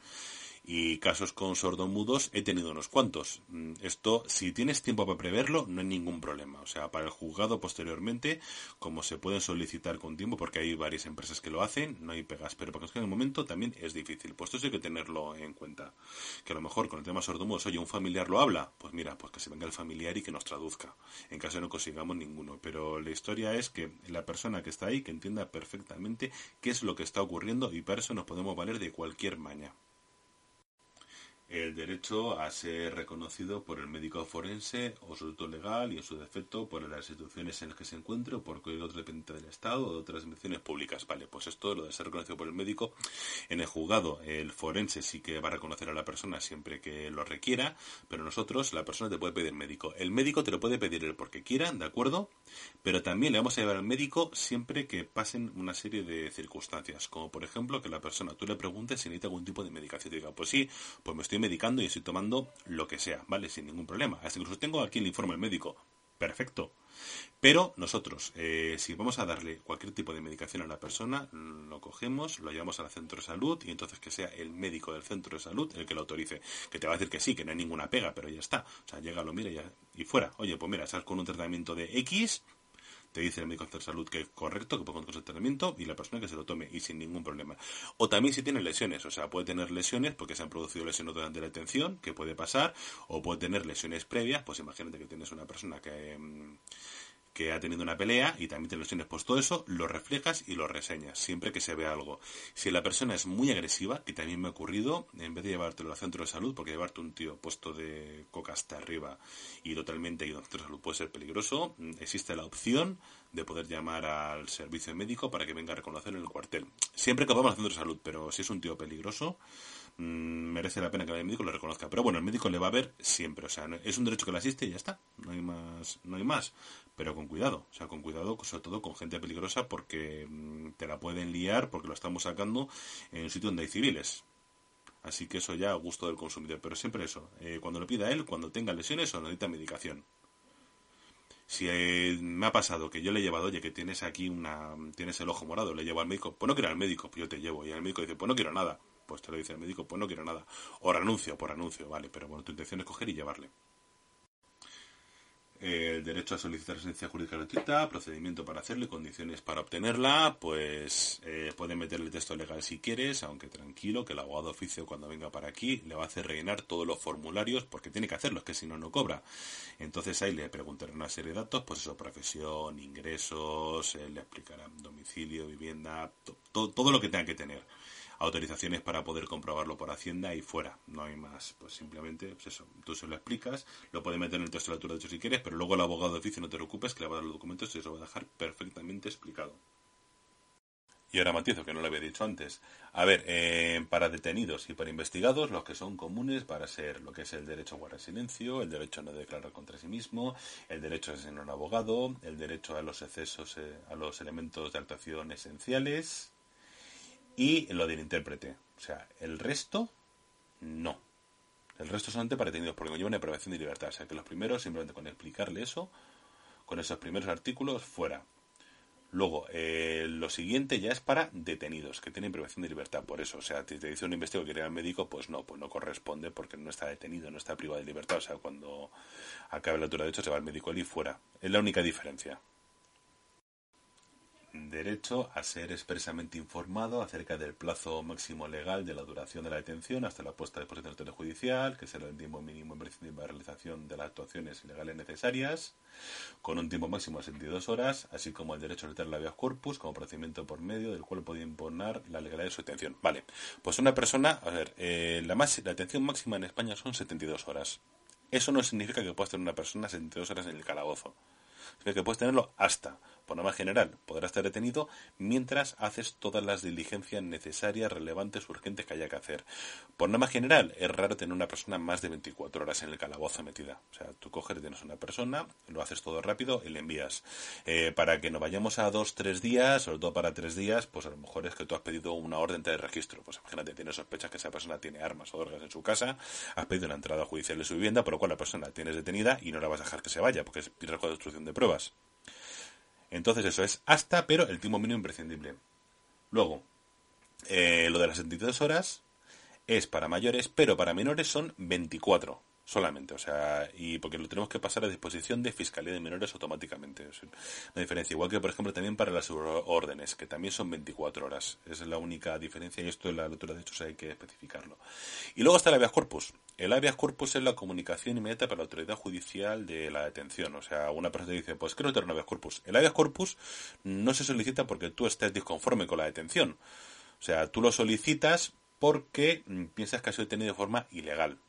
y casos con sordomudos he tenido unos cuantos. Mm, esto, si tienes tiempo para preverlo, no hay ningún problema. O sea, para el juzgado posteriormente, como se pueden solicitar con tiempo, porque hay varias empresas que lo hacen, no hay pegas. Pero para que en el momento también es difícil. Pues esto hay que tenerlo en cuenta. Que a lo mejor con el tema sordomudos, oye, un familiar lo habla, pues mira, pues que se venga el familiar y que nos traduzca. En caso de no consigamos ninguno. Pero la historia es que la persona que está ahí, que entienda perfectamente qué es lo que está ocurriendo y para eso nos podemos valer de cualquier maña el derecho a ser reconocido por el médico forense o su tutor legal y en su defecto por las instituciones en las que se encuentre o por cualquier otro dependiente del Estado o de otras instituciones públicas. Vale, pues esto, lo de ser reconocido por el médico, en el juzgado el forense sí que va a reconocer a la persona siempre que lo requiera, pero nosotros la persona te puede pedir médico. El médico te lo puede pedir el porque quiera, ¿de acuerdo? Pero también le vamos a llevar al médico siempre que pasen una serie de circunstancias, como por ejemplo que la persona, tú le preguntes si necesita algún tipo de medicación y diga, pues sí, pues me estoy medicando y estoy tomando lo que sea, ¿vale? Sin ningún problema. Hasta incluso tengo aquí el informe del médico. Perfecto. Pero nosotros, eh, si vamos a darle cualquier tipo de medicación a la persona, lo cogemos, lo llevamos al centro de salud y entonces que sea el médico del centro de salud el que lo autorice. Que te va a decir que sí, que no hay ninguna pega, pero ya está. O sea, llega, lo mira y, y fuera. Oye, pues mira, estás con un tratamiento de X, te dice el médico de salud que es correcto, que puede el tratamiento y la persona que se lo tome y sin ningún problema. O también si tiene lesiones, o sea, puede tener lesiones porque se han producido lesiones durante la detención, que puede pasar, o puede tener lesiones previas, pues imagínate que tienes una persona que... Mm, que ha tenido una pelea y también te lo tienes pues todo eso, lo reflejas y lo reseñas, siempre que se vea algo. Si la persona es muy agresiva, que también me ha ocurrido, en vez de llevártelo al centro de salud, porque llevarte un tío puesto de coca hasta arriba y totalmente ido al centro de salud puede ser peligroso, mm, existe la opción de poder llamar al servicio médico para que venga a reconocer en el cuartel. Siempre que vamos al centro de salud, pero si es un tío peligroso, Mm, merece la pena que el médico lo reconozca. Pero bueno, el médico le va a ver siempre. O sea, es un derecho que le asiste y ya está. No hay más, no hay más. Pero con cuidado. O sea, con cuidado, sobre todo con gente peligrosa porque mm, te la pueden liar porque lo estamos sacando en un sitio donde hay civiles. Así que eso ya a gusto del consumidor. Pero siempre eso. Eh, cuando lo pida él, cuando tenga lesiones o necesita medicación. Si eh, me ha pasado que yo le he llevado, oye, que tienes aquí una, tienes el ojo morado, le llevo al médico, pues no quiero al médico, pues yo te llevo. Y el médico dice, pues no quiero nada pues te lo dice el médico, pues no quiero nada. O renuncio, por renuncio, vale, pero bueno, tu intención es coger y llevarle. El derecho a solicitar asistencia jurídica gratuita, procedimiento para hacerlo y condiciones para obtenerla, pues eh, puede meterle texto legal si quieres, aunque tranquilo, que el abogado oficio cuando venga para aquí le va a hacer rellenar todos los formularios porque tiene que hacerlo, es que si no, no cobra. Entonces ahí le preguntaré una serie de datos, pues eso, profesión, ingresos, le explicará domicilio, vivienda, todo lo que tenga que tener autorizaciones para poder comprobarlo por Hacienda y fuera. No hay más. Pues simplemente, pues eso, tú se lo explicas, lo puedes meter en el texto de lectura de hecho si quieres, pero luego el abogado de oficio no te preocupes que le va a dar los documentos y se lo va a dejar perfectamente explicado. Y ahora matizo, que no lo había dicho antes. A ver, eh, para detenidos y para investigados, los que son comunes para ser lo que es el derecho a guardar silencio, el derecho a no declarar contra sí mismo, el derecho a ser un abogado, el derecho a los excesos, eh, a los elementos de actuación esenciales, y lo del intérprete. O sea, el resto, no. El resto son para detenidos porque llevan una privación de libertad. O sea que los primeros, simplemente con explicarle eso, con esos primeros artículos, fuera. Luego, eh, lo siguiente ya es para detenidos, que tienen privación de libertad. Por eso, o sea, te dice un investigador que al médico, pues no, pues no corresponde porque no está detenido, no está privado de libertad. O sea, cuando acabe la altura de hecho, se va al médico y fuera. Es la única diferencia derecho a ser expresamente informado acerca del plazo máximo legal de la duración de la detención hasta la puesta de posición del judicial, que será el tiempo mínimo imprescindible para la realización de las actuaciones ilegales necesarias, con un tiempo máximo de 72 horas, así como el derecho a retener la habeas corpus como procedimiento por medio del cual puede imponer la legalidad de su detención. Vale, pues una persona, a ver, eh, la, más, la detención máxima en España son 72 horas. Eso no significa que puedas tener una persona 72 horas en el calabozo. Significa que puedes tenerlo hasta por norma general, podrá estar detenido mientras haces todas las diligencias necesarias, relevantes, urgentes que haya que hacer. Por norma general, es raro tener una persona más de 24 horas en el calabozo metida. O sea, tú coges, tienes una persona, lo haces todo rápido y le envías. Eh, para que no vayamos a dos, tres días, sobre todo para tres días, pues a lo mejor es que tú has pedido una orden de registro. Pues imagínate, tienes sospechas que esa persona tiene armas o drogas en su casa, has pedido una entrada judicial de su vivienda, por lo cual la persona la tienes detenida y no la vas a dejar que se vaya, porque es riesgo de destrucción de pruebas. Entonces eso es hasta, pero el tiempo mínimo imprescindible. Luego, eh, lo de las 72 horas es para mayores, pero para menores son 24 solamente, o sea, y porque lo tenemos que pasar a disposición de Fiscalía de Menores automáticamente. Es una diferencia, igual que por ejemplo también para las órdenes, que también son 24 horas. Esa es la única diferencia y esto en la lectura de hechos hay que especificarlo. Y luego está el habeas corpus. El habeas corpus es la comunicación inmediata para la autoridad judicial de la detención. O sea, una persona dice, pues quiero tener un habeas corpus. El habeas corpus no se solicita porque tú estés disconforme con la detención. O sea, tú lo solicitas porque mm, piensas que ha sido detenido de forma ilegal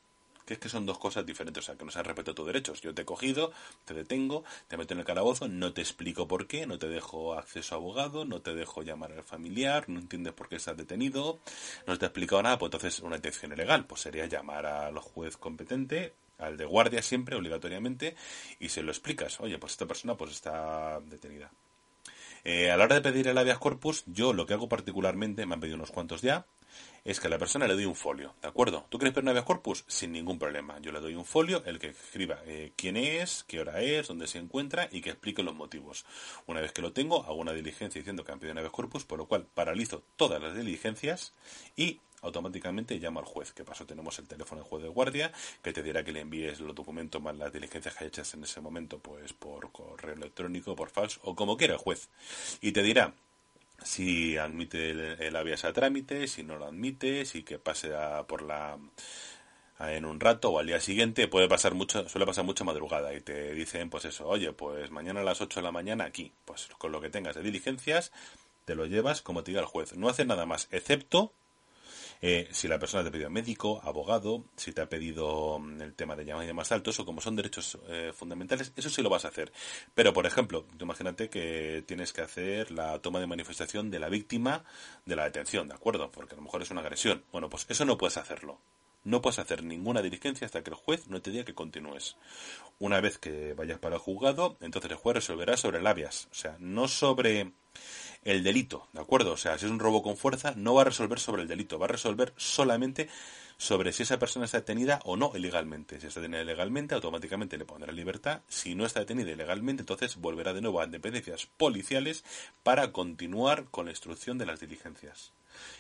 que es que son dos cosas diferentes, o sea, que no se han respetado tus derechos. Yo te he cogido, te detengo, te meto en el calabozo, no te explico por qué, no te dejo acceso a abogado, no te dejo llamar al familiar, no entiendes por qué estás detenido, no te he explicado nada, pues entonces una detención ilegal, pues sería llamar al juez competente, al de guardia siempre, obligatoriamente, y se lo explicas, oye, pues esta persona pues está detenida. Eh, a la hora de pedir el habeas corpus, yo lo que hago particularmente, me han pedido unos cuantos ya, es que a la persona le doy un folio, ¿de acuerdo? ¿Tú quieres pedir un habeas corpus? Sin ningún problema. Yo le doy un folio, el que escriba eh, quién es, qué hora es, dónde se encuentra y que explique los motivos. Una vez que lo tengo, hago una diligencia diciendo que han pedido un habeas corpus, por lo cual paralizo todas las diligencias y automáticamente llamo al juez. ¿Qué pasó? Tenemos el teléfono del juez de guardia que te dirá que le envíes los documentos más las diligencias que hechas en ese momento, pues por correo electrónico, por falso o como quiera el juez. Y te dirá si admite el, habeas a trámite, si no lo admite, si que pase por la en un rato o al día siguiente puede pasar mucho, suele pasar mucha madrugada y te dicen pues eso, oye, pues mañana a las 8 de la mañana aquí, pues con lo que tengas de diligencias te lo llevas como te diga el juez. No hace nada más, excepto eh, si la persona te ha pedido médico, abogado, si te ha pedido mm, el tema de llamada y más alto, eso como son derechos eh, fundamentales, eso sí lo vas a hacer. Pero, por ejemplo, imagínate que tienes que hacer la toma de manifestación de la víctima de la detención, ¿de acuerdo? Porque a lo mejor es una agresión. Bueno, pues eso no puedes hacerlo. No puedes hacer ninguna diligencia hasta que el juez no te diga que continúes. Una vez que vayas para el juzgado, entonces el juez resolverá sobre el habeas. O sea, no sobre el delito, ¿de acuerdo? O sea, si es un robo con fuerza, no va a resolver sobre el delito, va a resolver solamente sobre si esa persona está detenida o no ilegalmente. Si está detenida ilegalmente, automáticamente le pondrá libertad. Si no está detenida ilegalmente, entonces volverá de nuevo a dependencias policiales para continuar con la instrucción de las diligencias.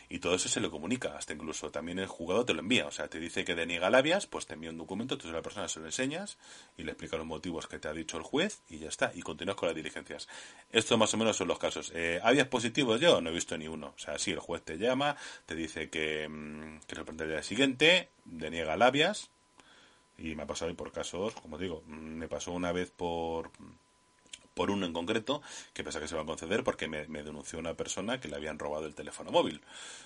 Y todo eso se le comunica, hasta incluso también el jugador te lo envía. O sea, te dice que deniega labias, pues te envía un documento, tú a la persona se lo enseñas y le explica los motivos que te ha dicho el juez y ya está. Y continúas con las diligencias. Esto más o menos son los casos. Eh, ¿Habías positivos? Yo no he visto ni uno. O sea, sí, el juez te llama, te dice que, mm, que el día siguiente, deniega labias. Y me ha pasado por casos, como digo, mm, me pasó una vez por por uno en concreto, que pasa que se va a conceder porque me, denunció una persona que le habían robado el teléfono móvil.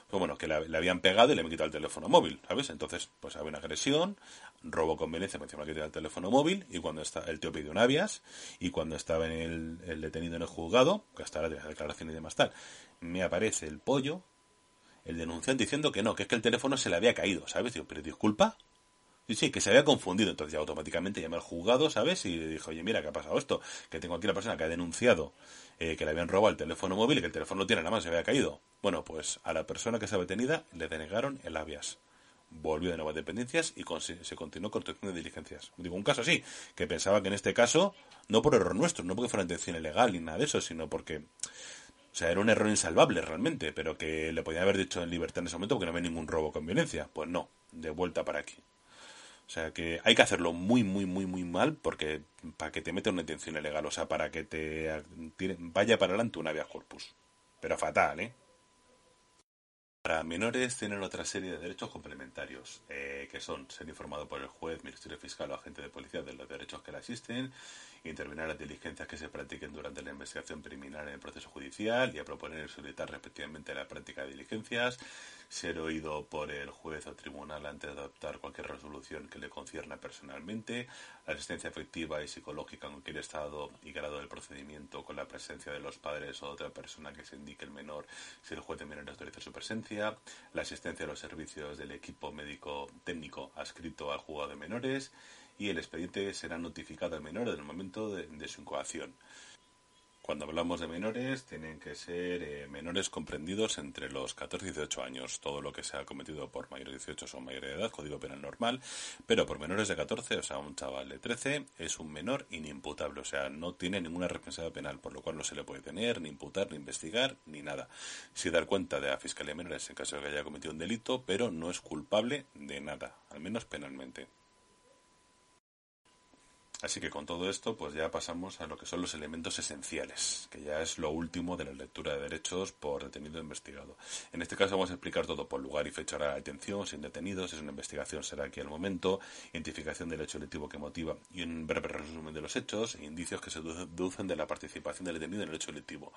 Pues bueno, que le, habían pegado y le habían quitado el teléfono móvil, ¿sabes? Entonces, pues había una agresión, robo con violencia, me encima quitar el teléfono móvil, y cuando está, el tío pidió un avias, y cuando estaba en el, detenido en el juzgado, que hasta la declaración y demás tal, me aparece el pollo, el denunciante diciendo que no, que es que el teléfono se le había caído, ¿sabes? Digo, pero disculpa, Sí, sí, que se había confundido. Entonces ya automáticamente llamé al juzgado, ¿sabes? Y le dije, oye, mira, ¿qué ha pasado esto? Que tengo aquí la persona que ha denunciado eh, que le habían robado el teléfono móvil y que el teléfono no tiene nada más, se había caído. Bueno, pues a la persona que estaba detenida le denegaron el habeas. volvió de nuevas dependencias y se continuó con de diligencias. Digo, un caso así, que pensaba que en este caso, no por error nuestro, no porque fuera intención ilegal ni nada de eso, sino porque, o sea, era un error insalvable realmente, pero que le podían haber dicho en libertad en ese momento porque no había ningún robo con violencia. Pues no, de vuelta para aquí. O sea que hay que hacerlo muy, muy, muy, muy mal porque para que te meta una intención ilegal, o sea, para que te vaya para adelante una vía corpus. Pero fatal, ¿eh? Para menores tienen otra serie de derechos complementarios, eh, que son ser informado por el juez, ministerio fiscal o agente de policía de los derechos que le asisten, intervenir en las diligencias que se practiquen durante la investigación preliminar en el proceso judicial y a proponer y solicitar respectivamente la práctica de diligencias, ser oído por el juez o tribunal antes de adoptar cualquier resolución que le concierna personalmente, la asistencia efectiva y psicológica en cualquier estado y grado del procedimiento con la presencia de los padres o otra persona que se indique el menor si el juez de menores autoriza su presencia, la asistencia a los servicios del equipo médico técnico adscrito al juzgado de menores. Y el expediente será notificado al menor en el momento de, de su incoación. Cuando hablamos de menores, tienen que ser eh, menores comprendidos entre los 14 y 18 años. Todo lo que se ha cometido por mayores de 18 son mayores de edad, código penal normal, pero por menores de 14, o sea, un chaval de 13, es un menor inimputable, o sea, no tiene ninguna responsabilidad penal, por lo cual no se le puede tener, ni imputar, ni investigar, ni nada. Si dar cuenta de la Fiscalía de Menores en caso de que haya cometido un delito, pero no es culpable de nada, al menos penalmente. Así que con todo esto, pues ya pasamos a lo que son los elementos esenciales, que ya es lo último de la lectura de derechos por detenido investigado. En este caso vamos a explicar todo por lugar y fecha de detención, sin detenidos, es una investigación, será aquí el momento, identificación del hecho delictivo que motiva y un breve resumen de los hechos e indicios que se deducen de la participación del detenido en el hecho delictivo.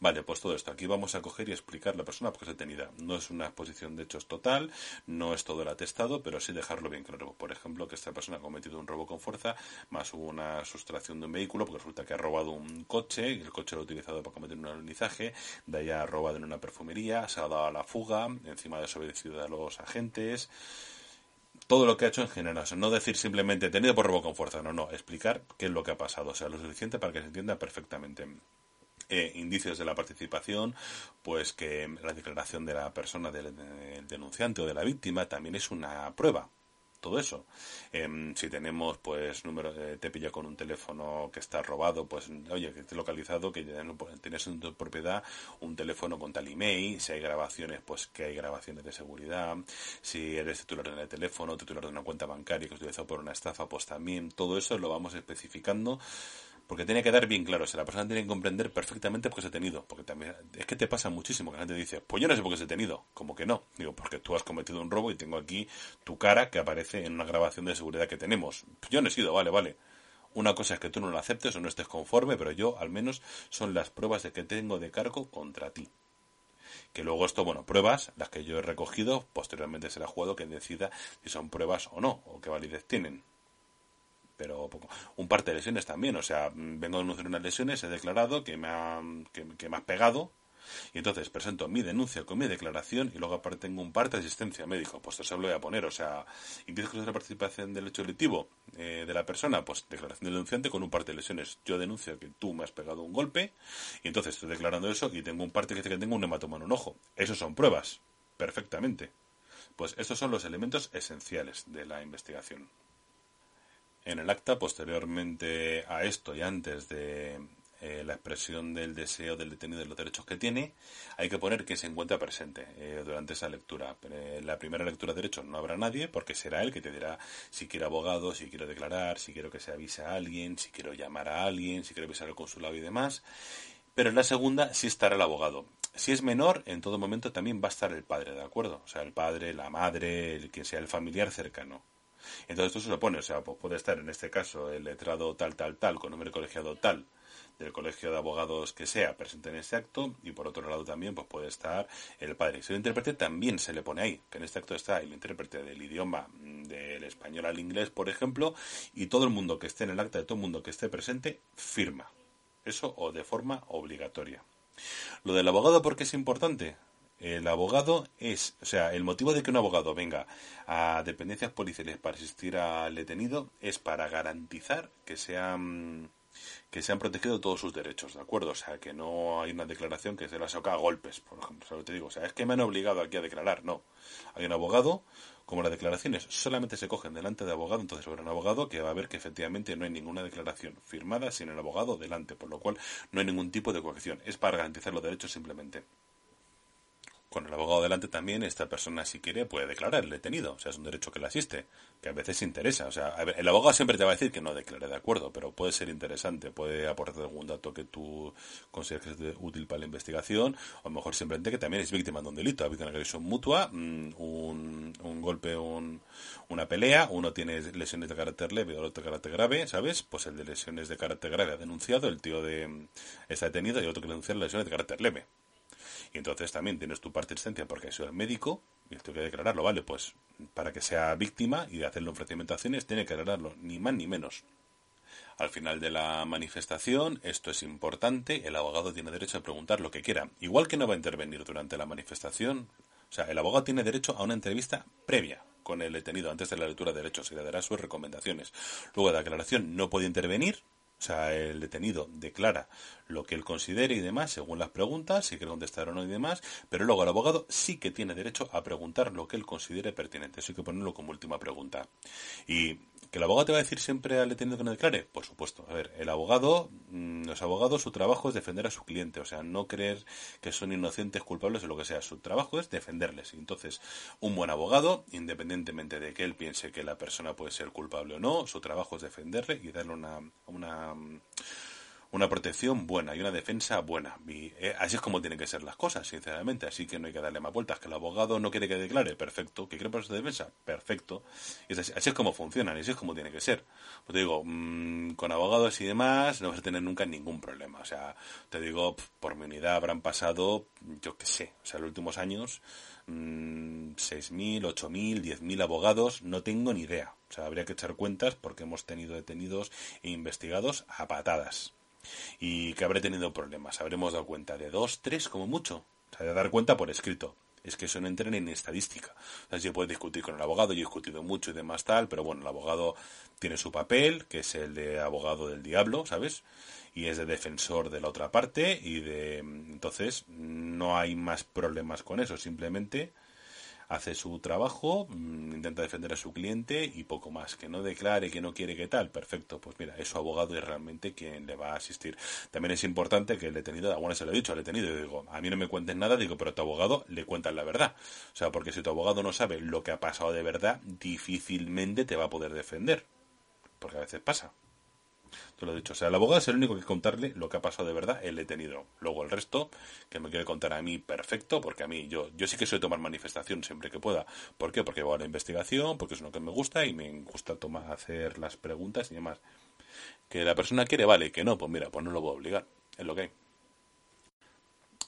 Vale, pues todo esto. Aquí vamos a coger y explicar la persona porque es detenida. No es una exposición de hechos total, no es todo el atestado, pero sí dejarlo bien claro. Por ejemplo, que esta persona ha cometido un robo con fuerza, más hubo una sustracción de un vehículo porque resulta que ha robado un coche el coche lo ha utilizado para cometer un alunizaje, de ahí ha robado en una perfumería, se ha dado a la fuga, encima ha desobedecido a los agentes todo lo que ha hecho en general. No decir simplemente tenido por robo con fuerza, no, no, explicar qué es lo que ha pasado, o sea, lo suficiente para que se entienda perfectamente. Eh, indicios de la participación, pues que la declaración de la persona del denunciante o de la víctima también es una prueba todo eso. Em, si tenemos, pues, número, eh, te pilla con un teléfono que está robado, pues, oye, que esté localizado, que ya no, tienes en tu propiedad un teléfono con tal email, si hay grabaciones, pues que hay grabaciones de seguridad, si eres titular de teléfono, titular de una cuenta bancaria que es utilizado por una estafa, pues también todo eso lo vamos especificando porque tiene que dar bien claro, si la persona tiene que comprender perfectamente por qué se ha tenido, porque también es que te pasa muchísimo que la gente dice, pues yo no sé por qué se ha tenido, como que no, digo, porque tú has cometido un robo y tengo aquí tu cara que aparece en una grabación de seguridad que tenemos. Yo no he sido, vale, vale. Una cosa es que tú no lo aceptes o no estés conforme, pero yo al menos son las pruebas de que tengo de cargo contra ti. Que luego esto, bueno, pruebas, las que yo he recogido, posteriormente será jugado que decida si son pruebas o no, o qué validez tienen pero poco. Un parte de lesiones también, o sea, vengo a denunciar unas lesiones, he declarado que me, ha, que, me has pegado, y entonces presento mi denuncia con mi declaración y luego aparte tengo un parte de asistencia médica. Pues eso lo voy a poner. O sea, empiezo con la participación del hecho delictivo eh, de la persona, pues declaración del denunciante con un parte de lesiones. Yo denuncio que tú me has pegado un golpe y entonces estoy declarando eso y tengo un parte que dice que tengo un hematoma en un ojo. Esos son pruebas. Perfectamente. Pues estos son los elementos esenciales de la investigación. En el acta, posteriormente a esto y antes de eh, la expresión del deseo del detenido de los derechos que tiene, hay que poner que se encuentra presente eh, durante esa lectura. en la primera lectura de derechos no habrá nadie, porque será él que te dirá si quiere abogado, si quiero declarar, si quiero que se avise a alguien, si quiero llamar a alguien, si quiero avisar al consulado y demás. Pero en la segunda sí estará el abogado. Si es menor, en todo momento también va a estar el padre, ¿de acuerdo? O sea, el padre, la madre, el que sea el familiar cercano. Entonces esto se lo pone, o sea, pues puede estar en este caso el letrado tal, tal, tal, con nombre colegiado tal, del colegio de abogados que sea presente en ese acto y por otro lado también pues puede estar el padre. Si el intérprete también se le pone ahí, que en este acto está el intérprete del idioma mm, del español al inglés, por ejemplo, y todo el mundo que esté en el acta, de todo el mundo que esté presente, firma. Eso o de forma obligatoria. Lo del abogado, ¿por qué es importante? El abogado es, o sea, el motivo de que un abogado venga a dependencias policiales para asistir al detenido es para garantizar que sean que se han protegido todos sus derechos, ¿de acuerdo? O sea, que no hay una declaración que se la saca a golpes, por ejemplo. O te digo, o sea, es que me han obligado aquí a declarar. No. Hay un abogado, como las declaraciones solamente se cogen delante de abogado, entonces habrá un abogado que va a ver que efectivamente no hay ninguna declaración firmada sin el abogado delante, por lo cual no hay ningún tipo de coacción. Es para garantizar los derechos simplemente con el abogado delante también, esta persona, si quiere, puede declarar el detenido. O sea, es un derecho que le asiste, que a veces interesa. O sea, el abogado siempre te va a decir que no declare de acuerdo, pero puede ser interesante, puede aportar algún dato que tú consideres útil para la investigación, o a lo mejor simplemente que también es víctima de un delito. Ha habido una agresión mutua, mm, un, golpe, un, una pelea, uno tiene lesiones de carácter leve, otro de carácter grave, ¿sabes? Pues el de lesiones de carácter grave ha denunciado, el tío está detenido y otro que denuncia lesiones de carácter leve. Y entonces también tienes tu participación porque ha sido el médico y esto hay que declararlo, ¿vale? Pues para que sea víctima y de hacerle ofrecimiento de acciones tiene que declararlo, ni más ni menos. Al final de la manifestación, esto es importante, el abogado tiene derecho a preguntar lo que quiera. Igual que no va a intervenir durante la manifestación, o sea, el abogado tiene derecho a una entrevista previa con el detenido antes de la lectura de derechos y le dará sus recomendaciones. Luego de la declaración no puede intervenir, o sea, el detenido declara lo que él considere y demás, según las preguntas, si quiere contestar o no y demás, pero luego el abogado sí que tiene derecho a preguntar lo que él considere pertinente. Eso hay que ponerlo como última pregunta. Y ¿Que el abogado te va a decir siempre al detenido que no declare? Por supuesto. A ver, el abogado, mm, los abogados, su trabajo es defender a su cliente, o sea, no creer que son inocentes, culpables o lo que sea. Su trabajo es defenderles. Entonces, un buen abogado, independientemente de que él piense que la persona puede ser culpable o no, su trabajo es defenderle y darle una, una una protección buena y una defensa buena. Y eh, así es como tienen que ser las cosas, sinceramente. Así que no hay que darle más vueltas. Que el abogado no quiere que declare, perfecto. Que quiere su defensa, perfecto. Y así, es como funcionan, y así es como tiene que ser. Pues te digo, mmm, con abogados y demás no vas a tener nunca ningún problema. O sea, te digo, por mi unidad habrán pasado, yo qué sé, o sea, los últimos años, mmm, 6.000, 8.000, 10.000 abogados, no tengo ni idea. O sea, habría que echar cuentas porque hemos tenido detenidos e investigados a patadas y que habré tenido problemas. Habremos dado cuenta de dos, tres como mucho. O sea, de dar cuenta por escrito. Es que eso no entra en estadística. O sea, si puedes discutir con el abogado, yo he discutido mucho y demás tal, pero bueno, el abogado tiene su papel, que es el de abogado del diablo, ¿sabes? Y es de defensor de la otra parte y de... Entonces, no hay más problemas con eso, simplemente hace su trabajo, mm, intenta defender a su cliente y poco más. Que no declare que no quiere que tal, perfecto. Pues mira, es su abogado y realmente quien le va a asistir. También es importante que el detenido, bueno, se lo he dicho al detenido, digo, a mí no me cuentes nada, digo, pero a tu abogado le cuentas la verdad. O sea, porque si tu abogado no sabe lo que ha pasado de verdad, difícilmente te va a poder defender. Porque a veces pasa. Te lo he dicho. O sea, el abogado es el único que contarle lo que ha pasado de verdad, el detenido. Luego el resto, que me quiere contar a mí, perfecto, porque a mí, yo, yo sí que soy tomar manifestación siempre que pueda. ¿Por qué? Porque voy a la investigación, porque es lo que me gusta y me gusta tomar, hacer las preguntas y demás. Que la persona quiere, vale, que no, pues mira, pues no lo voy a obligar. Es lo que hay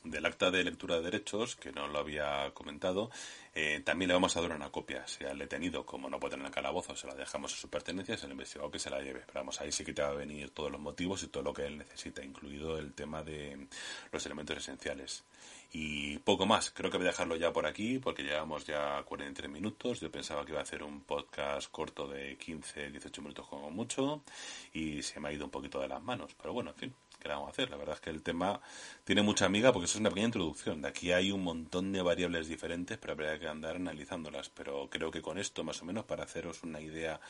del acta de lectura de derechos, que no lo había comentado, eh, también le vamos a dar una copia. Si al detenido, como no puede tener el calabozo, se la dejamos a su pertenencia, el investigado que se la lleve. Pero vamos, ahí sí que te va a venir todos los motivos y todo lo que él necesita, incluido el tema de los elementos esenciales. Y poco más, creo que voy a dejarlo ya por aquí porque llevamos ya 43 minutos. Yo pensaba que iba a hacer un podcast corto de 15, 18 minutos como mucho y se me ha ido un poquito de las manos. Pero bueno, en fin, ¿qué vamos a hacer? La verdad es que el tema tiene mucha amiga porque eso es una pequeña introducción. De aquí hay un montón de variables diferentes, pero habría que andar analizándolas. Pero creo que con esto, más o menos, para haceros una idea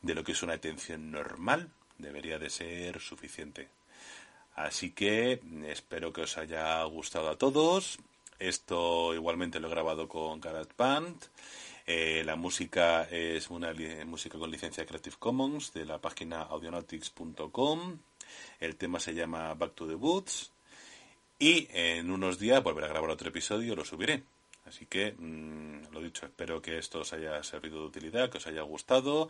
de lo que es una atención normal, debería de ser suficiente. Así que espero que os haya gustado a todos. Esto igualmente lo he grabado con GarageBand. Eh, la música es una música con licencia Creative Commons de la página audionautics.com. El tema se llama Back to the Woods. Y en unos días volveré a grabar otro episodio lo subiré. Así que, mm, lo dicho, espero que esto os haya servido de utilidad, que os haya gustado.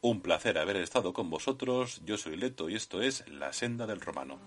Un placer haber estado con vosotros. Yo soy Leto y esto es La Senda del Romano.